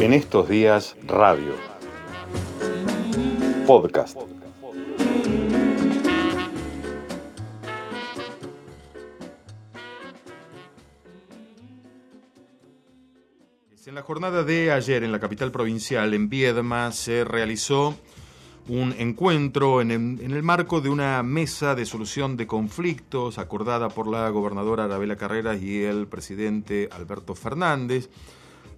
En estos días, radio. Podcast. En la jornada de ayer en la capital provincial, en Viedma, se realizó un encuentro en el, marco de una mesa de solución de conflictos acordada por la gobernadora Arabela Carreras y el presidente Alberto Fernández,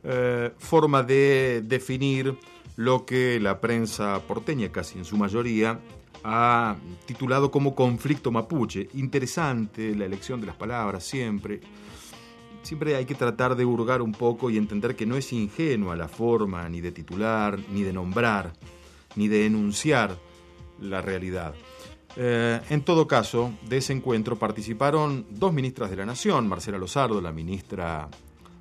eh, forma de definir lo que la prensa porteña, casi en su mayoría, ha titulado como conflicto mapuche. Interesante la elección de las palabras siempre. Siempre hay que tratar de hurgar un poco y entender que no es ingenua la forma ni de titular, ni de nombrar ni de enunciar la realidad. Eh, en todo caso, de ese encuentro participaron dos ministras de la Nación, Marcela Lozardo, la ministra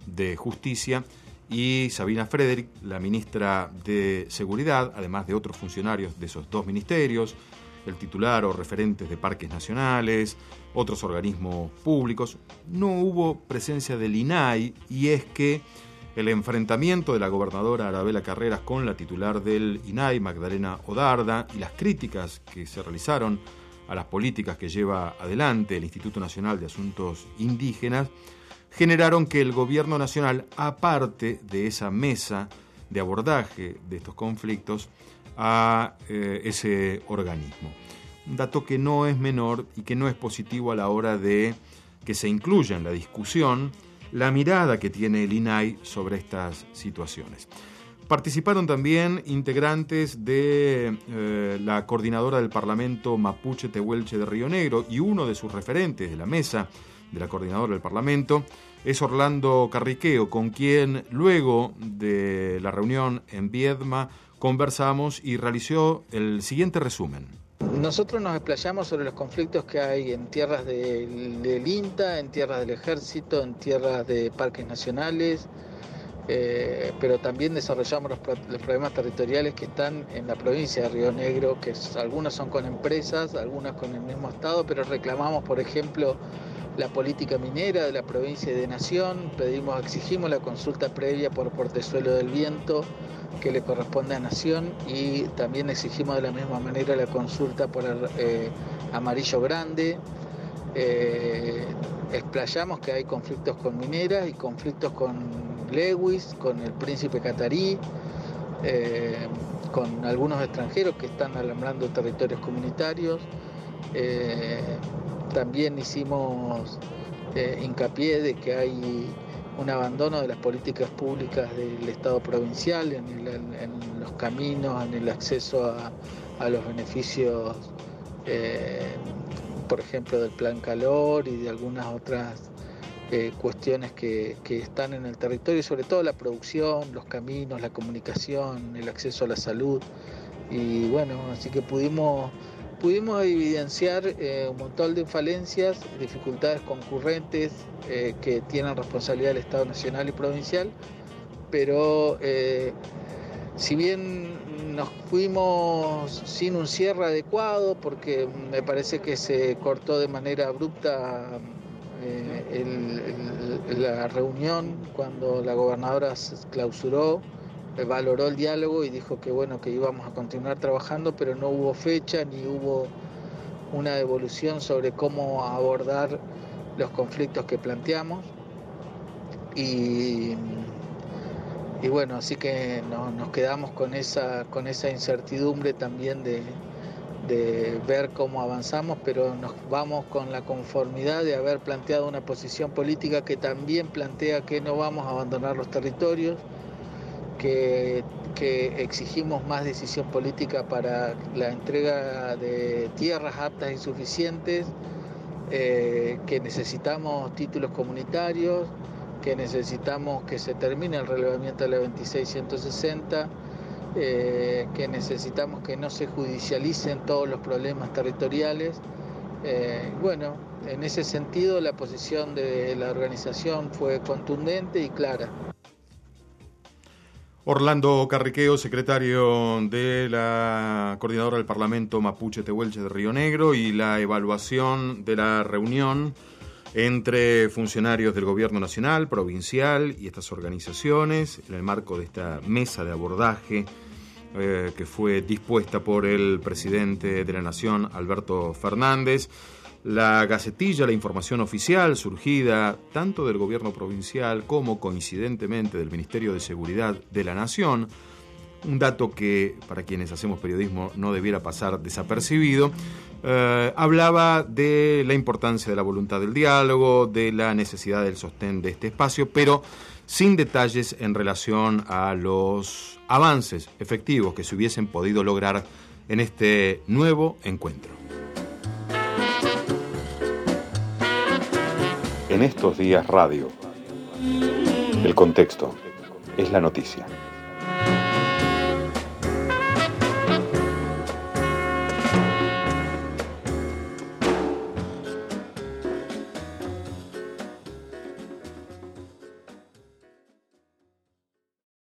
de Justicia, y Sabina Frederick, la ministra de Seguridad, además de otros funcionarios de esos dos ministerios, el titular o referentes de parques nacionales, otros organismos públicos. No hubo presencia del INAI y es que el enfrentamiento de la gobernadora Arabela Carreras con la titular del INAI, Magdalena Odarda, y las críticas que se realizaron a las políticas que lleva adelante el Instituto Nacional de Asuntos Indígenas, generaron que el gobierno nacional, aparte de esa mesa de abordaje de estos conflictos, a eh, ese organismo. Un dato que no es menor y que no es positivo a la hora de que se incluya en la discusión la mirada que tiene el INAI sobre estas situaciones. Participaron también integrantes de eh, la coordinadora del Parlamento Mapuche Tehuelche de Río Negro y uno de sus referentes de la mesa de la coordinadora del Parlamento es Orlando Carriqueo, con quien luego de la reunión en Viedma conversamos y realizó el siguiente resumen. Nosotros nos explayamos sobre los conflictos que hay en tierras del, INTA, en tierras del ejército, en tierras de parques nacionales, eh, pero también desarrollamos los, problemas territoriales que están en la provincia de Río Negro, que algunos son con empresas, algunas con el mismo Estado, pero reclamamos, por ejemplo, la política minera de la provincia de Nación, pedimos, exigimos la consulta previa por portezuelo del viento que le corresponde a Nación y también exigimos de la misma manera la consulta por eh, amarillo grande. Eh, explayamos que hay conflictos con mineras y conflictos con Lewis, con el príncipe catarí, eh, con algunos extranjeros que están alambrando territorios comunitarios. También hicimos hincapié de que hay un abandono de las políticas públicas del Estado provincial en, los caminos, en el acceso a, los beneficios, eh, por ejemplo, del plan calor y de algunas otras eh, cuestiones que, están en el territorio, sobre todo la producción, los caminos, la comunicación, el acceso a la salud. Y bueno, así que pudimos pudimos evidenciar eh, un montón de falencias, dificultades concurrentes eh, que tienen responsabilidad del Estado nacional y provincial, pero eh, si bien nos fuimos sin un cierre adecuado, porque me parece que se cortó de manera abrupta la reunión cuando la gobernadora clausuró, valoró el diálogo y dijo que bueno que íbamos a continuar trabajando, pero no hubo fecha ni hubo una evolución sobre cómo abordar los conflictos que planteamos. Y, bueno, así que nos quedamos con esa, con esa incertidumbre también de ver cómo avanzamos, pero nos vamos con la conformidad de haber planteado una posición política que también plantea que no vamos a abandonar los territorios, que, exigimos más decisión política para la entrega de tierras aptas y suficientes, eh, que necesitamos títulos comunitarios, que necesitamos que se termine el relevamiento de la 2660, eh, que necesitamos que no se judicialicen todos los problemas territoriales. Eh, bueno, en ese sentido la posición de la organización fue contundente y clara. Orlando Carriqueo, secretario de la coordinadora del Parlamento Mapuche Tehuelche de Río Negro y la evaluación de la reunión entre funcionarios del gobierno nacional, provincial y estas organizaciones, en el marco de esta mesa de abordaje eh, que fue dispuesta por el presidente de la Nación, Alberto Fernández. La Gacetilla, la información oficial surgida tanto del gobierno provincial como coincidentemente del Ministerio de Seguridad de la Nación, un dato que para quienes hacemos periodismo no debiera pasar desapercibido, eh, hablaba de la importancia de la voluntad del diálogo, de la necesidad del sostén de este espacio, pero sin detalles en relación a los avances efectivos que se hubiesen podido lograr en este nuevo encuentro. En estos días radio, el contexto es la noticia.